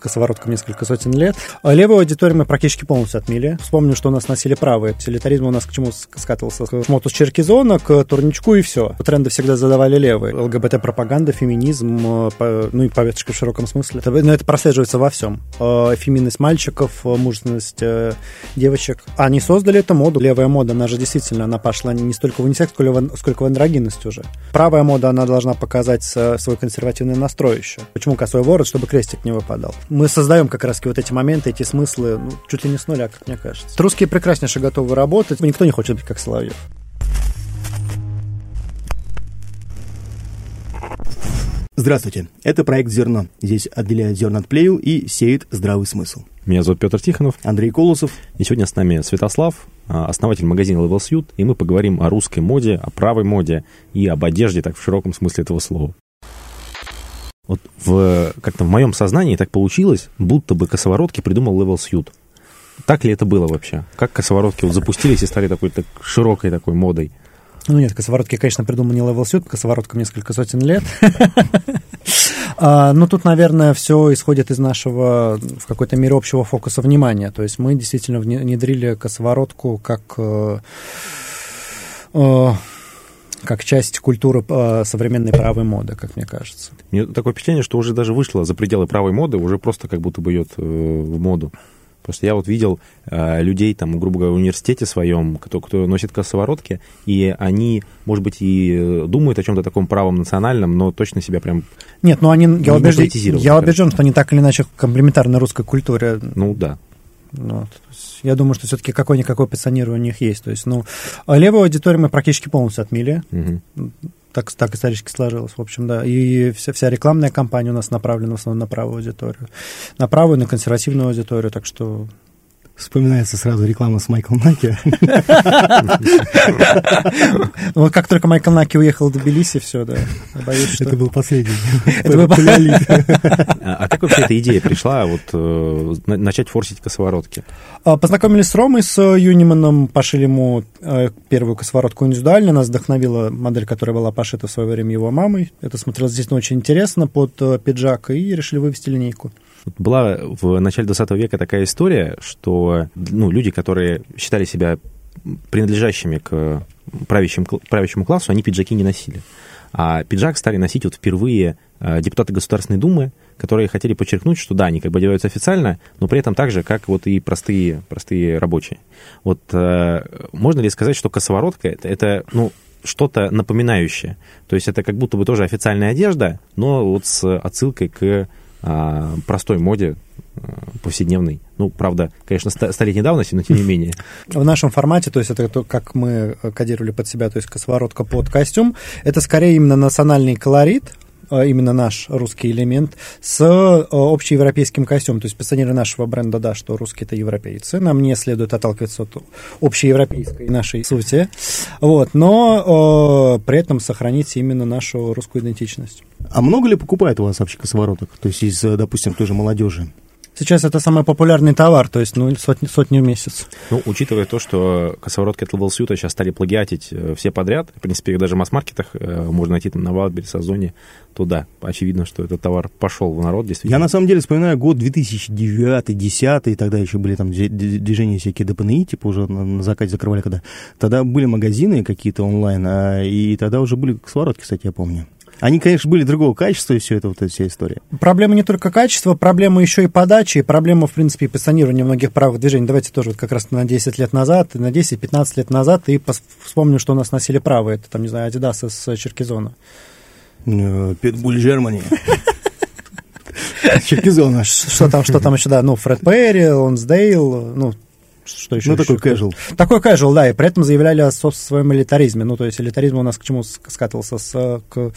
косовороткам несколько сотен лет. А левую аудиторию мы практически полностью отмели. Вспомню, что у нас носили правые. Утилитаризм у нас к чему скатывался? К шмоту с Черкизона, к турничку и все. Тренды всегда задавали левые. ЛГБТ-пропаганда, феминизм, э, ну и повесточка в широком смысле. Но это прослеживается во всем. Э, феминность мальчиков, э, мужественность девочек. Они создали эту моду. Левая мода, она же действительно, она пошла не столько в унисекс, сколько в андрогинность уже. Правая мода, она должна показать свой консервативный настрой еще. Почему косой ворот? Чтобы крестик не выпадал. Мы создаем как раз вот эти моменты, эти смыслы, ну, чуть ли не с нуля, как мне кажется. Русские прекраснейше готовы работать. Никто не хочет быть как Соловьев. Здравствуйте, это проект «Зерно». Здесь отделяют зерна от плею и сеют здравый смысл. Меня зовут Петр Тихонов. Андрей Колосов. И сегодня с нами Святослав, а, основатель магазина Level Suit, и мы поговорим о русской моде, о правой моде и об одежде, так в широком смысле этого слова. Вот в, как-то в моем сознании так получилось, будто бы косоворотки придумал Level Suit. Так ли это было вообще? Как косоворотки вот запустились и стали такой так, широкой такой модой? Ну нет, косоворотки, конечно, придумал не Level Suit, косовороткам несколько сотен лет. А, Но тут, наверное, все исходит из нашего, в какой-то мере, общего фокуса внимания. То есть мы действительно внедрили косоворотку как э, э, как часть культуры э, современной правой моды, как мне кажется. Мне такое впечатление, что уже даже вышло за пределы правой моды, уже просто как будто бы идет в моду. Просто я вот видел э, людей, там, грубо говоря, в университете своем, кто, кто носит косоворотки, и они, может быть, и э, думают о чем-то таком правом национальном, но точно себя прям Нет, ну они, я, убежден, я убежден, что они так или иначе комплементарны русской культуре. Ну да. Вот. Я думаю, что все-таки какое-никакое позиционирование у них есть. То есть, ну, левую аудиторию мы практически полностью отмели. Угу так, так исторически сложилось, в общем, да. И вся, вся рекламная кампания у нас направлена в основном на правую аудиторию. На правую, на консервативную аудиторию, так что Вспоминается сразу реклама с Майклом Наки. Вот как только Майкл Наки уехал в Тбилиси, все, да. Боюсь, что... Это был последний. Это был а, а как вообще эта идея пришла, вот э, начать форсить косоворотки? А, познакомились с Ромой, с Юниманом, пошили ему э, первую косоворотку индивидуально. Нас вдохновила модель, которая была пошита в свое время его мамой. Это смотрелось действительно очень интересно под э, пиджак, и решили вывести линейку. Была в начале 20 века такая история, что ну, люди, которые считали себя принадлежащими к правящим, правящему классу, они пиджаки не носили. А пиджак стали носить вот впервые э, депутаты Государственной Думы, которые хотели подчеркнуть, что да, они как бы одеваются официально, но при этом так же, как вот и простые, простые рабочие. Вот э, можно ли сказать, что косоворотка это, это ну, что-то напоминающее? То есть это как будто бы тоже официальная одежда, но вот с отсылкой к а, простой моде а, повседневной. Ну, правда, конечно, столетней давности, но тем не менее. В нашем формате, то есть это то, как мы кодировали под себя, то есть косоворотка под костюм, это скорее именно национальный колорит, именно наш русский элемент, с а, общеевропейским костюмом. То есть позиционирование нашего бренда, да, что русские это европейцы. Нам не следует отталкиваться от общеевропейской нашей сути. Вот, но э, при этом сохранить именно нашу русскую идентичность. А много ли покупает у вас вообще косовороток? То есть из, допустим, той же молодежи? Сейчас это самый популярный товар, то есть ну, сотни, сотни в месяц. Ну, учитывая то, что косоворотки от Level Suit сейчас стали плагиатить э, все подряд, в принципе, даже в масс-маркетах э, можно найти там на Wildberries, Озоне, то да, очевидно, что этот товар пошел в народ, действительно. Я на самом деле вспоминаю год 2009-2010, тогда еще были там движения всякие ДПНИ, типа уже на, на закате закрывали когда. Тогда были магазины какие-то онлайн, а, и тогда уже были косоворотки, кстати, я помню. Они, конечно, были другого качества, и все это, вот эта вся история. Проблема не только качества, проблема еще и подачи, и проблема, в принципе, и позиционирования многих правых движений. Давайте тоже вот как раз на 10 лет назад, на 10-15 лет назад, и вспомню, что у нас носили правые, это, там, не знаю, Adidas из Черкизона. Э, Питбуль Германии. Черкизона. Что там, что там еще, да, ну, Фред Перри, Лонсдейл, ну, что еще? Ну, такой casual. Такой casual, да, и при этом заявляли о своем элитаризме. Ну, то есть элитаризм у нас к чему скатывался? С, к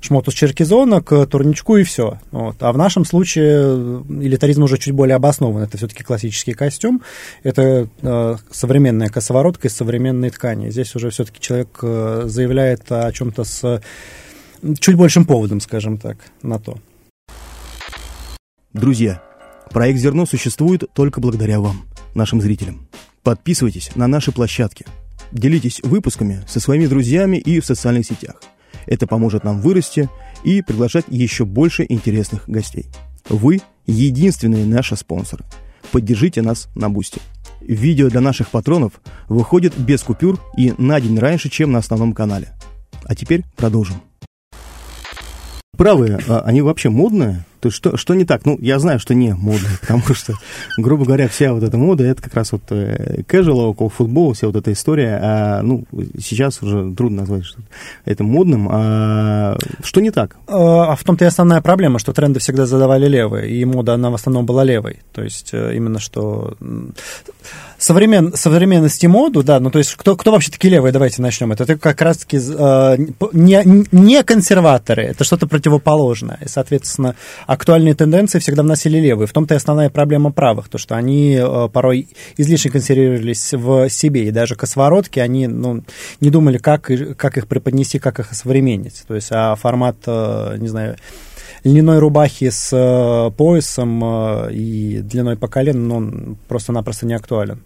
шмоту с Черкизона, к турничку и все. Вот. А в нашем случае элитаризм уже чуть более обоснован. Это все-таки классический костюм, это э, современная косоворотка из современной ткани. Здесь уже все-таки человек э, заявляет о чем-то с чуть большим поводом, скажем так, на то. Друзья, проект «Зерно» существует только благодаря вам нашим зрителям. Подписывайтесь на наши площадки. Делитесь выпусками со своими друзьями и в социальных сетях. Это поможет нам вырасти и приглашать еще больше интересных гостей. Вы единственные наши спонсоры. Поддержите нас на Бусти. Видео для наших патронов выходит без купюр и на день раньше, чем на основном канале. А теперь продолжим. Правые, а они вообще модные? То есть что, что не так? Ну, я знаю, что не модно, потому что, грубо говоря, вся вот эта мода, это как раз вот э, casual, около футбола, вся вот эта история, а, ну, сейчас уже трудно назвать что это модным. А что не так? А, а в том-то и основная проблема, что тренды всегда задавали левые, и мода, она в основном была левой. То есть э, именно что современ, современности моду, да, ну то есть кто, кто вообще такие левые, давайте начнем. Это, это как раз-таки э, не, не консерваторы, это что-то противоположное. И, соответственно, актуальные тенденции всегда вносили левые. В том-то и основная проблема правых, то что они э, порой излишне консервировались в себе, и даже косоворотки, они ну, не думали, как, как их преподнести, как их осовременить. То есть, а формат, э, не знаю, льняной рубахи с э, поясом и длиной по колено, ну, он просто-напросто не актуален.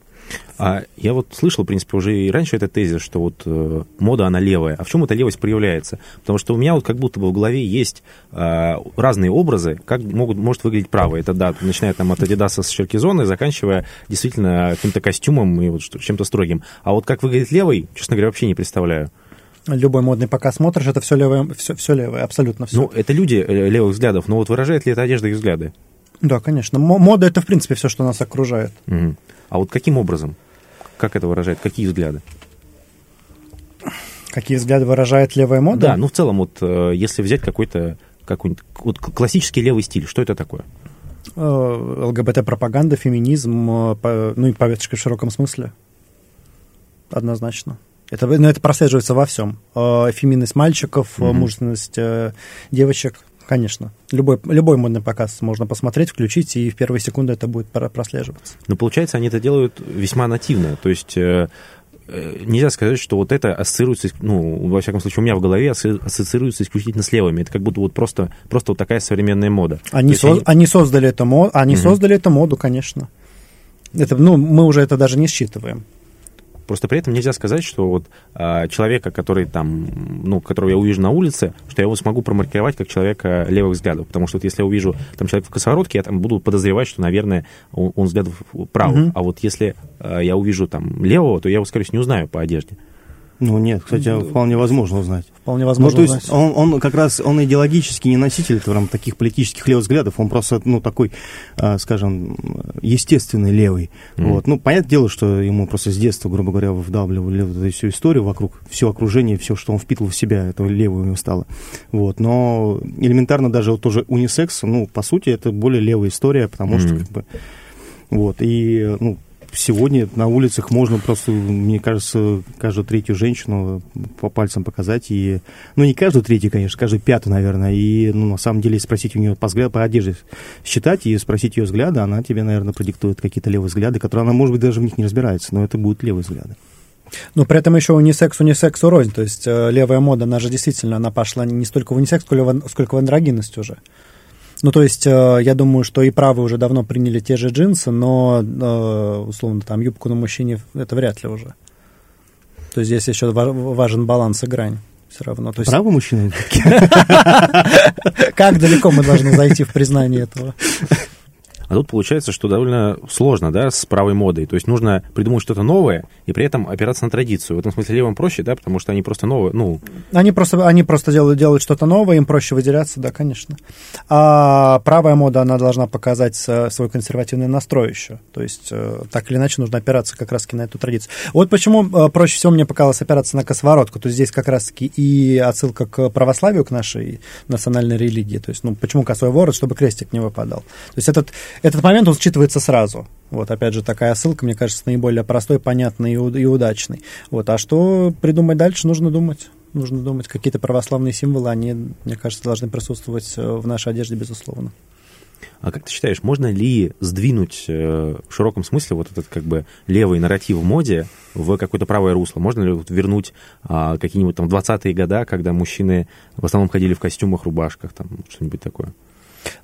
А я вот слышал, в принципе, уже и раньше этот тезис, что вот э, мода, она левая. А в чем эта левость проявляется? Потому что у меня вот как будто бы в голове есть э, разные образы, как могут, может выглядеть правая. Это, да, начиная там от Адидаса с Черкизона, заканчивая действительно каким-то костюмом и вот чем-то строгим. А вот как выглядит левый, честно говоря, вообще не представляю любой модный показ смотришь, это все левое, все, все левое, абсолютно все. Ну, это люди э, левых взглядов, но вот выражает ли это одежда их взгляды? Да, конечно. Мода это, в принципе, все, что нас окружает. Угу. А вот каким образом? Как это выражает? Какие взгляды? Какие взгляды выражает левая мода? Да, ну в целом, вот э, если взять какой-то какой вот классический левый стиль, что это такое? Э, ЛГБТ-пропаганда, феминизм, ну и повесточка в широком смысле. Однозначно. Это, ну, это прослеживается во всем. Э, феминность мальчиков, mm-hmm. мужественность э, девочек, конечно. Любой, любой модный показ можно посмотреть, включить, и в первые секунды это будет прослеживаться. Но получается, они это делают весьма нативно. То есть нельзя сказать, что вот это ассоциируется, ну, во всяком случае, у меня в голове ассоциируется исключительно с левыми. Это как будто вот просто, просто вот такая современная мода. Они, со, они... они создали эту моду, они угу. создали эту моду, конечно. Это, ну, мы уже это даже не считываем. Просто при этом нельзя сказать, что вот а, человека, который там, ну, которого я увижу на улице, что я его смогу промаркировать как человека левых взглядов. Потому что вот если я увижу там человека в косоворотке, я там буду подозревать, что, наверное, он, он взглядов правых. Угу. А вот если а, я увижу там левого, то я его, скорее всего, не узнаю по одежде. Ну нет, кстати, ну, вполне возможно узнать. Вполне возможно. Ну, то есть он, он как раз он идеологически не носитель там, таких политических левых взглядов, он просто, ну, такой, э, скажем, естественный левый. Mm. Вот. Ну, понятное дело, что ему просто с детства, грубо говоря, вдавливали вот эту всю историю вокруг, все окружение, все, что он впитывал в себя, это левое у него стало. Вот. Но элементарно даже вот тоже унисекс, ну, по сути, это более левая история, потому mm. что, как бы, вот, и, ну, сегодня на улицах можно просто, мне кажется, каждую третью женщину по пальцам показать. И, ну, не каждую третью, конечно, каждую пятую, наверное. И, ну, на самом деле, спросить у нее по, взгляду, по одежде считать и спросить ее взгляды, она тебе, наверное, продиктует какие-то левые взгляды, которые она, может быть, даже в них не разбирается, но это будут левые взгляды. Но при этом еще унисекс унисекс урознь. То есть э, левая мода, она же действительно, она пошла не столько в унисекс, сколько в, сколько в андрогинность уже. Ну, то есть, э, я думаю, что и правы уже давно приняли те же джинсы, но, э, условно, там, юбку на мужчине это вряд ли уже. То есть, здесь еще важен баланс и грань все равно. То есть... Правы мужчины? Как далеко мы должны зайти в признание этого? А тут получается, что довольно сложно, да, с правой модой. То есть нужно придумать что-то новое и при этом опираться на традицию. В этом смысле левым проще, да, потому что они просто новые, ну... Они просто, они просто делают, делают что-то новое, им проще выделяться, да, конечно. А правая мода, она должна показать свой консервативный настрой еще. То есть э, так или иначе нужно опираться как раз-таки на эту традицию. Вот почему э, проще всего мне показалось опираться на косоворотку. То есть здесь как раз-таки и отсылка к православию, к нашей национальной религии. То есть, ну, почему косой ворот, чтобы крестик не выпадал. То есть этот этот момент он считывается сразу. Вот, опять же, такая ссылка, мне кажется, наиболее простой, понятный и, и удачный. Вот, а что придумать дальше, нужно думать. Нужно думать, какие-то православные символы, они, мне кажется, должны присутствовать э, в нашей одежде, безусловно. А как ты считаешь, можно ли сдвинуть э, в широком смысле вот этот как бы левый нарратив в моде в какое-то правое русло? Можно ли вот вернуть а, какие-нибудь там 20-е года, когда мужчины в основном ходили в костюмах, рубашках, там что-нибудь такое?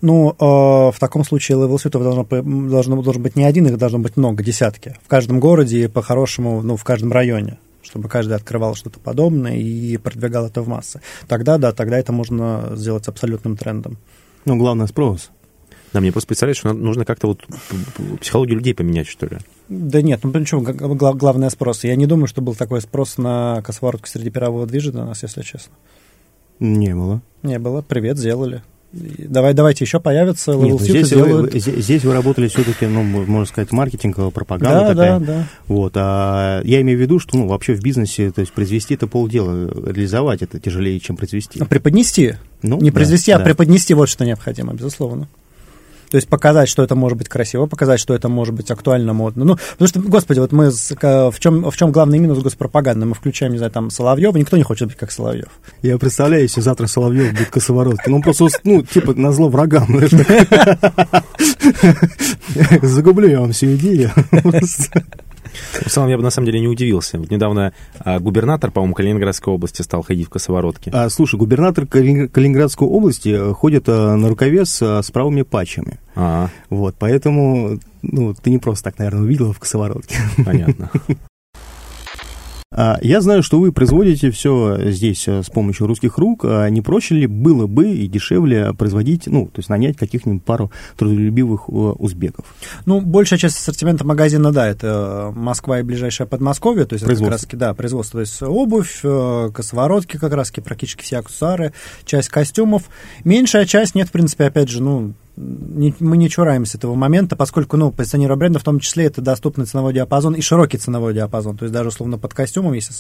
Ну, э, в таком случае левелсютов должно, должно, должен быть не один, их должно быть много, десятки. В каждом городе и по-хорошему, ну, в каждом районе чтобы каждый открывал что-то подобное и продвигал это в массы. Тогда, да, тогда это можно сделать абсолютным трендом. Ну, главное спрос. Да, мне просто представляешь, что нужно как-то вот психологию людей поменять, что ли. Да нет, ну почему? Главный спрос. Я не думаю, что был такой спрос на косоворотку среди пирового движения у нас, если честно. Не было. Не было. Привет, сделали. Давай, давайте еще появятся Нет, ну, здесь, вы, здесь вы работали все-таки, ну, можно сказать, маркетинговая пропаганда да, такая. Да, да. Вот, а я имею в виду, что ну, вообще в бизнесе, то есть произвести это полдела, реализовать это тяжелее, чем произвести. А преподнести. Ну, не да, произвести, а да. преподнести, вот что необходимо, безусловно. То есть показать, что это может быть красиво, показать, что это может быть актуально, модно. Ну, потому что, господи, вот мы в чем, в чем главный минус госпропаганды? Мы включаем, не знаю, там Соловьева, никто не хочет быть как Соловьев. Я представляю, если завтра Соловьев будет косоворотки. Ну, просто, ну, типа, на зло врагам. Загублю я вам всю идею. В целом, я бы на самом деле не удивился. Вот недавно а, губернатор, по-моему, Калининградской области стал ходить в косоворотке. А, слушай, губернатор Калининградской области э, ходит а, на рукавес а, с правыми патчами. А-а. Вот, поэтому ну, ты не просто так, наверное, увидел в косоворотке. Понятно. А, я знаю, что вы производите все здесь э, с помощью русских рук. А не проще ли было бы и дешевле производить, ну, то есть нанять каких-нибудь пару трудолюбивых э, узбеков? Ну, большая часть ассортимента магазина, да, это Москва и ближайшее Подмосковье, то есть это как раз да, производство, то есть обувь, э, косоворотки как раз, практически все аксессуары, часть костюмов. Меньшая часть, нет, в принципе, опять же, ну, мы не чураемся этого момента, поскольку, ну, позиционирование бренда в том числе это доступный ценовой диапазон и широкий ценовой диапазон. То есть даже, условно, под костюмом, если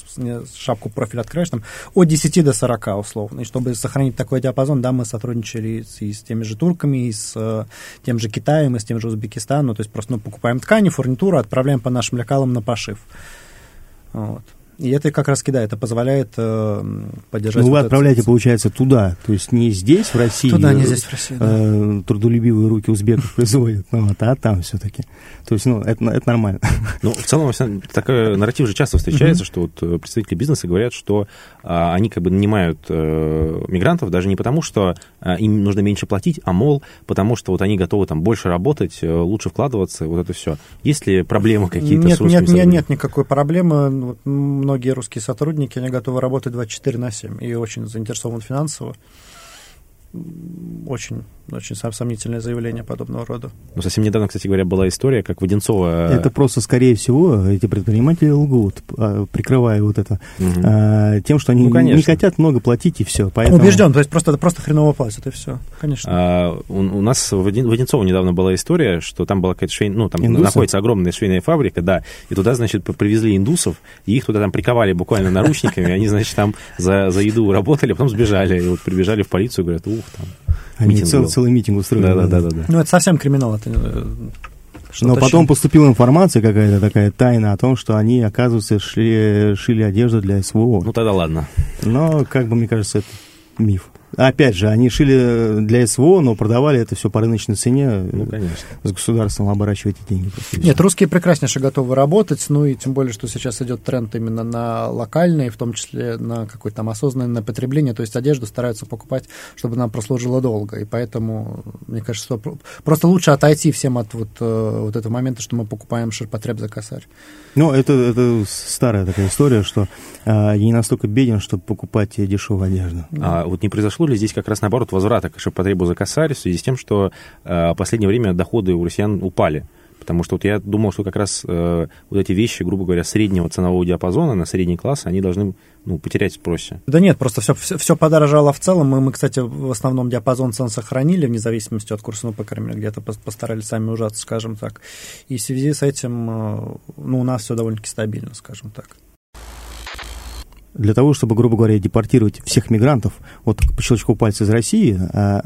шапку профиль откроешь, там от 10 до 40, условно. И чтобы сохранить такой диапазон, да, мы сотрудничали и с теми же турками, и с э, тем же Китаем, и с тем же Узбекистаном. То есть просто ну, покупаем ткани, фурнитуру, отправляем по нашим лекалам на пошив. Вот. И это как раз, да, это позволяет э, поддержать... Ну, вот вы отправляете, это... получается, туда, то есть не здесь, в России. Туда, не здесь, в России, да. э, Трудолюбивые руки узбеков производят, ну, вот, а там все-таки. То есть, ну, это, это нормально. Ну, в целом, такой нарратив же часто встречается, что вот э, представители бизнеса говорят, что а, они как бы нанимают а, мигрантов даже не потому, что а, им нужно меньше платить, а, мол, потому что вот они готовы там больше работать, лучше вкладываться, вот это все. Есть ли проблемы какие-то нет, с нет, нет, нет никакой проблемы. Многие русские сотрудники, они готовы работать 24 на 7 и очень заинтересованы финансово. Очень очень сомнительное заявление подобного рода. Ну, совсем недавно, кстати говоря, была история, как Воденцова... Это просто, скорее всего, эти предприниматели лгут, а, прикрывая вот это угу. тем, что они ну, не хотят много платить, и все. Поэтому... Убежден, то есть просто, это просто хреново платят, и все, конечно. А, у, у нас в Воденцово недавно была история, что там была какая-то швейная... Ну, там Индусов? находится огромная швейная фабрика, да, и туда, значит, привезли индусов, и их туда там приковали буквально наручниками, они, значит, там за, за еду работали, а потом сбежали, и вот прибежали в полицию, говорят, ух, там... Они цел, целый митинг устроили. Да, да, да, да. Ну, это совсем криминал. Это, э, Но потом еще... поступила информация какая-то такая тайна о том, что они, оказывается, шли, шили одежду для СВО. Ну, тогда ладно. Но, как бы, мне кажется, это миф. Опять же, они шили для СВО, но продавали это все по рыночной цене. Ну, конечно. С государством оборачивать эти деньги. Нет, русские прекраснейше готовы работать, ну и тем более, что сейчас идет тренд именно на локальные, в том числе на какое-то там осознанное потребление, то есть одежду стараются покупать, чтобы она прослужила долго, и поэтому, мне кажется, что просто лучше отойти всем от вот, э, вот этого момента, что мы покупаем ширпотреб за косарь. Ну, это, это старая такая история, что а, я не настолько беден, чтобы покупать дешевую одежду. А вот не произошло ли здесь как раз наоборот возврата к ширпотребу за косарь в связи с тем, что а, в последнее время доходы у россиян упали? Потому что вот я думал, что как раз э, вот эти вещи, грубо говоря, среднего ценового диапазона на средний класс, они должны ну, потерять в спросе. Да нет, просто все, все, все подорожало в целом. Мы, мы, кстати, в основном диапазон цен сохранили, вне зависимости от курса, ну, по крайней мере, где-то постарались сами ужаться, скажем так. И в связи с этим, э, ну, у нас все довольно-таки стабильно, скажем так для того, чтобы, грубо говоря, депортировать всех мигрантов вот по щелчку пальца из России, а,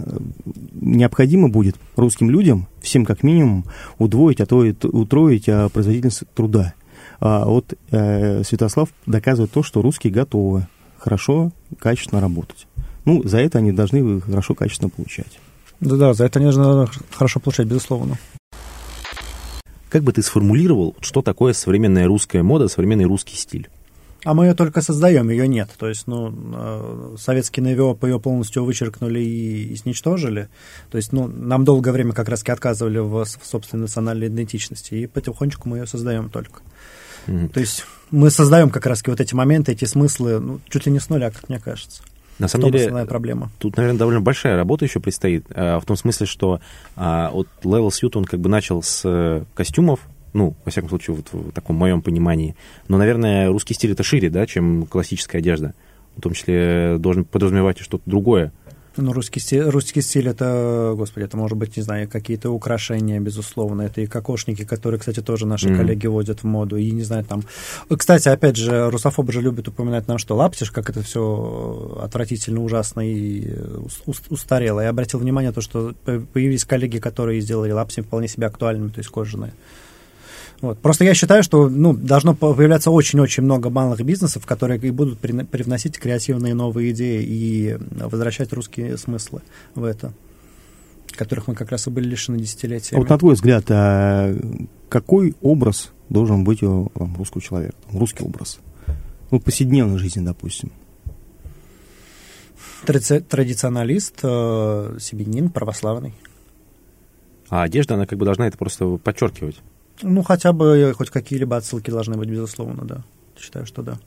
необходимо будет русским людям, всем как минимум, удвоить, а то и утроить а, производительность труда. А вот э, Святослав доказывает то, что русские готовы хорошо, качественно работать. Ну, за это они должны хорошо, качественно получать. Да-да, за это они должны хорошо получать, безусловно. Как бы ты сформулировал, что такое современная русская мода, современный русский стиль? А мы ее только создаем, ее нет. То есть, ну, э, советские НВО ее полностью вычеркнули и изничтожили. То есть, ну, нам долгое время как раз отказывали в, в собственной национальной идентичности, и потихонечку мы ее создаем только. Mm-hmm. То есть мы создаем как раз вот эти моменты, эти смыслы, ну, чуть ли не с нуля, как мне кажется. На самом деле, основная проблема. Тут, наверное, довольно большая работа еще предстоит, в том смысле, что вот Level Suit, он как бы начал с костюмов, ну, во всяком случае, вот в таком моем понимании. Но, наверное, русский стиль это шире, да, чем классическая одежда. В том числе должен подразумевать и что-то другое. Ну, русский стиль, русский стиль это, господи, это может быть, не знаю, какие-то украшения, безусловно. Это и кокошники, которые, кстати, тоже наши mm-hmm. коллеги водят в моду. И, не знаю, там... Кстати, опять же, русофобы же любят упоминать нам, что лаптиш, как это все отвратительно, ужасно и устарело. Я обратил внимание на то, что появились коллеги, которые сделали лапси вполне себе актуальными, то есть кожаные. Вот. Просто я считаю, что ну, должно появляться очень-очень много малых бизнесов, которые и будут привносить креативные новые идеи и возвращать русские смыслы в это, которых мы как раз и были лишены десятилетиями. А вот на твой взгляд, а какой образ должен быть у там, русского человека, русский образ? Ну, повседневной жизни, допустим. Тради- традиционалист, э, православный. А одежда, она как бы должна это просто подчеркивать. Ну, хотя бы хоть какие-либо отсылки должны быть, безусловно, да. Считаю, что да.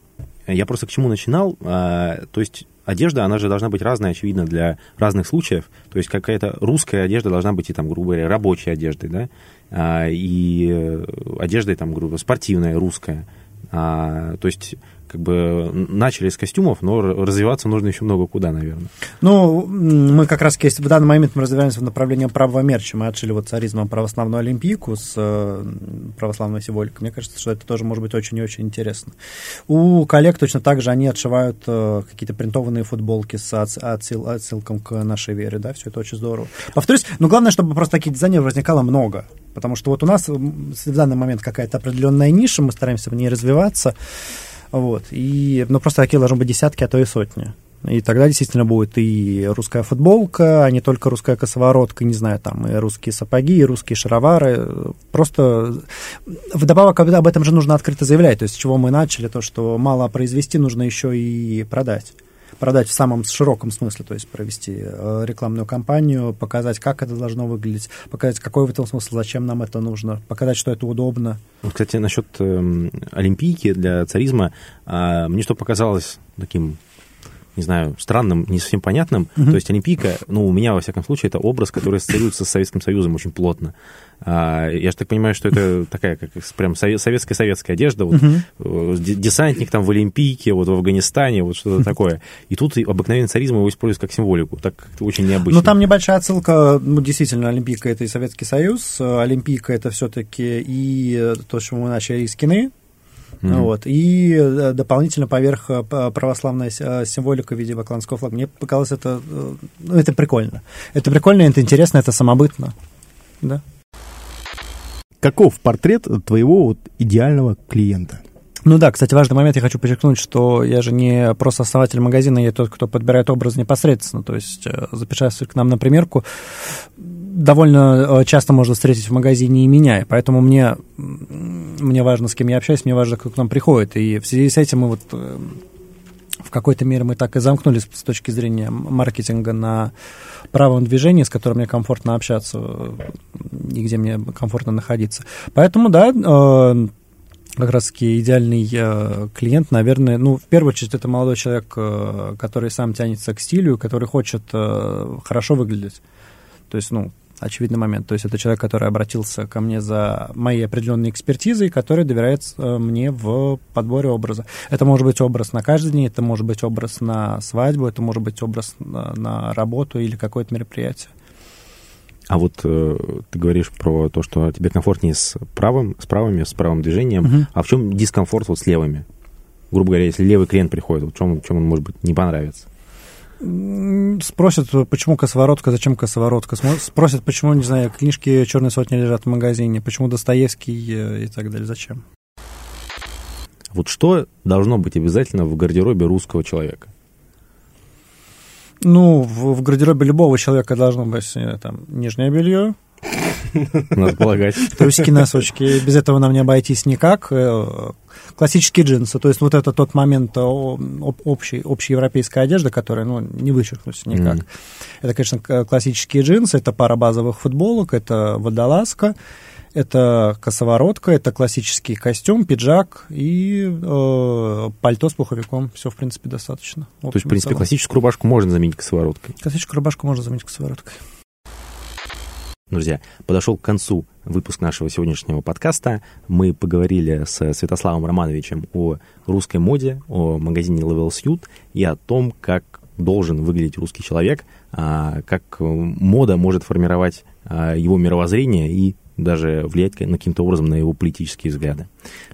Я просто к чему начинал. А, то есть одежда, она же должна быть разная, очевидно, для разных случаев. То есть какая-то русская одежда должна быть и, там, грубо говоря, рабочей одеждой, да, а, и э, одеждой, там, грубо спортивная, русская. А, то есть как бы начали с костюмов, но развиваться нужно еще много куда, наверное. Ну, мы как раз в данный момент мы развиваемся в направлении правого мерча. Мы отшили вот царизмом православную олимпийку с э, православной символикой. Мне кажется, что это тоже может быть очень и очень интересно. У коллег точно так же они отшивают э, какие-то принтованные футболки с отсыл, отсылком к нашей вере, да, все это очень здорово. Повторюсь, но главное, чтобы просто таких дизайнеров возникало много. Потому что вот у нас в данный момент какая-то определенная ниша, мы стараемся в ней развиваться. Вот. И, ну, просто такие должны быть десятки, а то и сотни. И тогда действительно будет и русская футболка, а не только русская косоворотка, не знаю, там и русские сапоги, и русские шаровары. Просто вдобавок об этом же нужно открыто заявлять. То есть с чего мы начали, то, что мало произвести, нужно еще и продать продать в самом широком смысле, то есть провести э, рекламную кампанию, показать, как это должно выглядеть, показать, какой в этом смысл, зачем нам это нужно, показать, что это удобно. Кстати, насчет э, Олимпийки для царизма, э, мне что показалось таким не знаю, странным, не совсем понятным. Mm-hmm. То есть Олимпийка, ну, у меня, во всяком случае, это образ, который ассоциируется с Советским Союзом очень плотно. А, я же так понимаю, что это такая, как прям советская-советская одежда, вот, угу. десантник там в Олимпийке, вот в Афганистане, вот что-то такое. И тут обыкновенный царизм его используют как символику, так как-то очень необычно. Ну, там небольшая отсылка, ну, действительно, Олимпийка это и Советский Союз, Олимпийка это все-таки и то, что мы начали из кино, Mm-hmm. Вот. И э, дополнительно поверх православная символика в виде бакланского флага. Мне показалось это, ну, это прикольно. Это прикольно, это интересно, это самобытно. Да. Каков портрет твоего вот идеального клиента? Ну да, кстати, важный момент, я хочу подчеркнуть, что я же не просто основатель магазина, я тот, кто подбирает образ непосредственно. То есть, э, запишаясь к нам на примерку, довольно э, часто можно встретить в магазине и меня, поэтому мне, мне важно, с кем я общаюсь, мне важно, кто к нам приходит. И в связи с этим мы вот э, в какой-то мере мы так и замкнулись с точки зрения маркетинга на правом движении, с которым мне комфортно общаться и где мне комфортно находиться. Поэтому, да, э, как раз-таки идеальный э, клиент, наверное, ну, в первую очередь, это молодой человек, э, который сам тянется к стилю, который хочет хорошо выглядеть. То есть, ну, очевидный момент. То есть это человек, который обратился ко мне за моей определенной экспертизой, который доверяет э, мне в подборе образа. Это может быть образ на каждый день, это может быть образ на свадьбу, это может быть образ на, на работу или какое-то мероприятие. А вот э, ты говоришь про то, что тебе комфортнее с правым, с правыми, с правым движением. Угу. А в чем дискомфорт вот с левыми? Грубо говоря, если левый клиент приходит, вот в чем, в чем он, может быть, не понравится? Спросят, почему косоворотка, зачем косоворотка. Спросят, почему, не знаю, книжки «Черной сотни» лежат в магазине, почему Достоевский э, и так далее. Зачем? Вот что должно быть обязательно в гардеробе русского человека? Ну, в, в гардеробе любого человека должно быть э, там нижнее белье, надо полагать. Трусики, носочки. Без этого нам не обойтись никак. Классические джинсы. То есть вот это тот момент э, общей, общеевропейской одежды, которая ну, не вычеркнуть никак. Mm. Это, конечно, классические джинсы, это пара базовых футболок, это водолазка, Это косоворотка, это классический костюм, пиджак и э, пальто с пуховиком. Все, в принципе, достаточно. В То есть, в принципе, классическую рубашку можно заменить косовороткой? Классическую рубашку можно заменить косовороткой. Друзья, подошел к концу выпуск нашего сегодняшнего подкаста. Мы поговорили с Святославом Романовичем о русской моде, о магазине Level Suit и о том, как должен выглядеть русский человек, а, как мода может формировать а, его мировоззрение и даже влиять каким-то образом на его политические взгляды.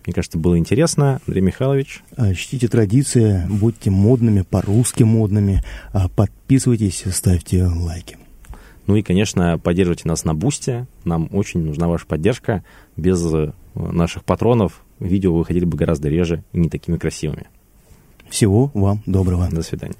Мне кажется, было интересно. Андрей Михайлович. А, чтите традиции, будьте модными, по-русски модными, подписывайтесь, ставьте лайки. Ну и, конечно, поддерживайте нас на Бусте. Нам очень нужна ваша поддержка. Без э, наших патронов видео выходили бы гораздо реже и не такими красивыми. Всего вам доброго. До свидания.